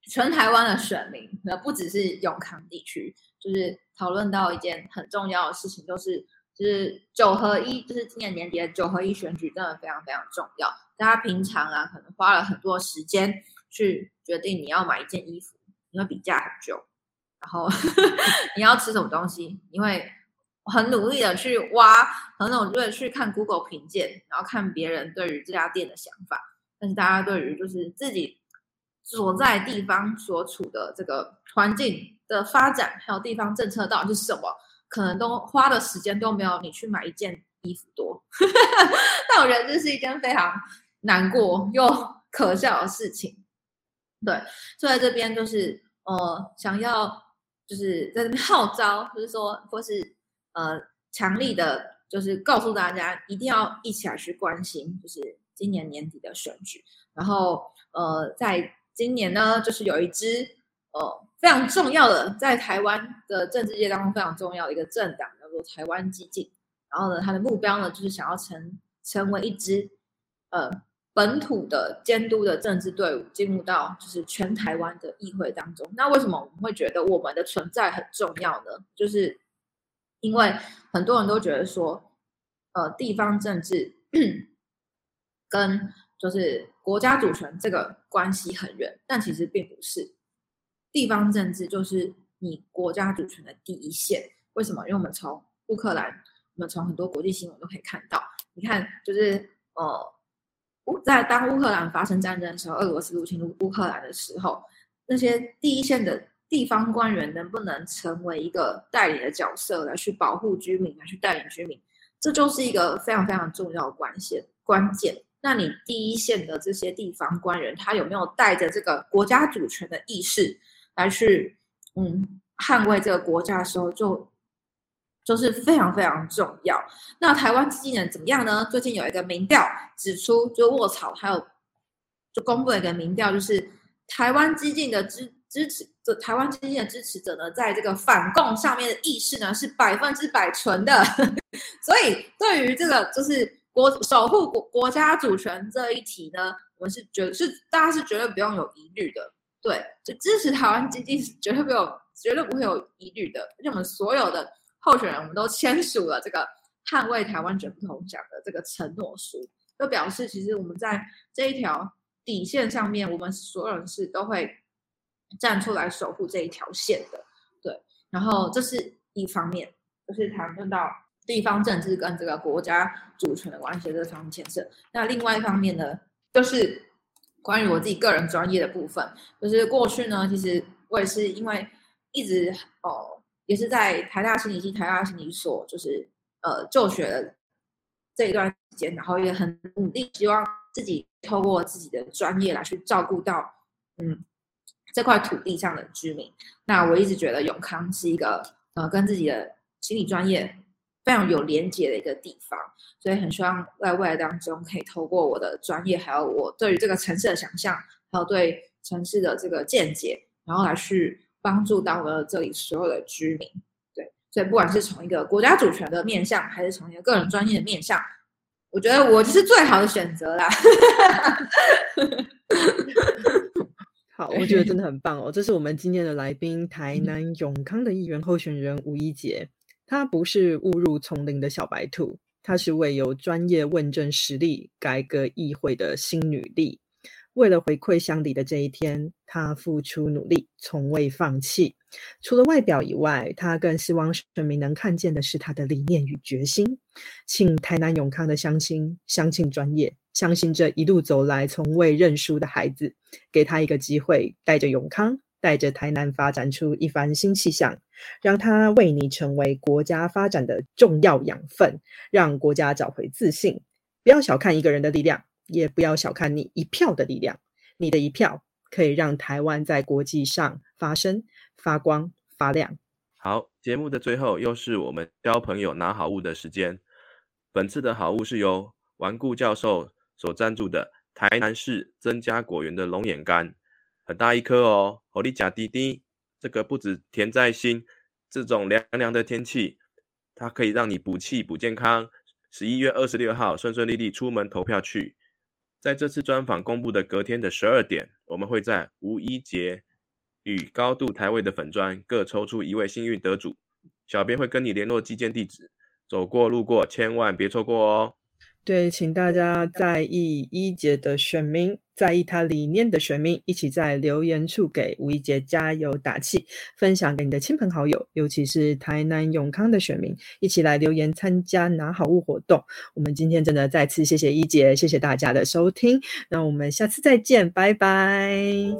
全台湾的选民，那不只是永康地区，就是讨论到一件很重要的事情，就是就是九合一，就是今年年底的九合一选举，真的非常非常重要。大家平常啊，可能花了很多时间去决定你要买一件衣服，你会比价很久，然后 你要吃什么东西，你会。很努力的去挖，很努力的去看 Google 评鉴，然后看别人对于这家店的想法。但是大家对于就是自己所在地方所处的这个环境的发展，还有地方政策到底是什么，可能都花的时间都没有你去买一件衣服多。但我觉得这是一件非常难过又可笑的事情。对，所以这边就是呃，想要就是在这边号召，就是说或是。呃，强力的，就是告诉大家一定要一起来去关心，就是今年年底的选举。然后，呃，在今年呢，就是有一支呃非常重要的，在台湾的政治界当中非常重要的一个政党，叫做台湾激进。然后呢，它的目标呢，就是想要成成为一支呃本土的监督的政治队伍，进入到就是全台湾的议会当中。那为什么我们会觉得我们的存在很重要呢？就是因为很多人都觉得说，呃，地方政治 跟就是国家主权这个关系很远，但其实并不是。地方政治就是你国家主权的第一线。为什么？因为我们从乌克兰，我们从很多国际新闻都可以看到。你看，就是呃，在当乌克兰发生战争的时候，俄罗斯入侵乌乌克兰的时候，那些第一线的。地方官员能不能成为一个代理的角色来去保护居民，来去带领居民，这就是一个非常非常重要的关键关键。那你第一线的这些地方官员，他有没有带着这个国家主权的意识来去，嗯，捍卫这个国家的时候，就就是非常非常重要。那台湾基金人怎么样呢？最近有一个民调指出，就卧槽，还有就公布了一个民调，就是台湾激进的支支持，这台湾激进的支持者呢，在这个反共上面的意识呢是百分之百纯的，所以对于这个就是。国守护国国家主权这一题呢，我们是绝是大家是绝对不用有疑虑的，对，就支持台湾经济是绝对不有绝对不会有疑虑的，而且我们所有的候选人，我们都签署了这个捍卫台湾卷不同奖的这个承诺书，就表示其实我们在这一条底线上面，我们所有人是都会站出来守护这一条线的，对，然后这是一方面，就是谈论到。地方政治跟这个国家主权的关系这方面牵涉。那另外一方面呢，就是关于我自己个人专业的部分，就是过去呢，其实我也是因为一直哦，也是在台大心理系、台大心理所，就是呃就学这一段时间，然后也很努力，希望自己透过自己的专业来去照顾到嗯这块土地上的居民。那我一直觉得永康是一个呃跟自己的心理专业。非常有连接的一个地方，所以很希望在未来当中可以透过我的专业，还有我对于这个城市的想象，还有对城市的这个见解，然后来去帮助到了这里所有的居民。对，所以不管是从一个国家主权的面向，还是从一个个人专业的面向，我觉得我就是最好的选择啦。好，我觉得真的很棒哦。这是我们今天的来宾，台南永康的议员候选人吴一杰。她不是误入丛林的小白兔，她是为有专业问政实力改革议会的新女力。为了回馈乡里的这一天，她付出努力，从未放弃。除了外表以外，她更希望选民能看见的是她的理念与决心。请台南永康的乡亲相信专业，相信这一路走来从未认输的孩子，给他一个机会，带着永康。带着台南发展出一番新气象，让它为你成为国家发展的重要养分，让国家找回自信。不要小看一个人的力量，也不要小看你一票的力量。你的一票可以让台湾在国际上发声、发光、发亮。好，节目的最后又是我们交朋友拿好物的时间。本次的好物是由顽固教授所赞助的台南市增加果园的龙眼干。很大一颗哦，火力甲滴滴，这个不止甜在心，这种凉凉的天气，它可以让你补气补健康。十一月二十六号，顺顺利利出门投票去。在这次专访公布的隔天的十二点，我们会在吴一杰与高度台位的粉砖各抽出一位幸运得主，小编会跟你联络寄件地址，走过路过千万别错过哦。对，请大家在意一姐的选民，在意他理念的选民，一起在留言处给吴一杰加油打气，分享给你的亲朋好友，尤其是台南永康的选民，一起来留言参加拿好物活动。我们今天真的再次谢谢一杰，谢谢大家的收听，那我们下次再见，拜拜，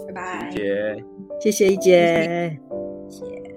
拜拜，一杰，谢谢一杰，谢。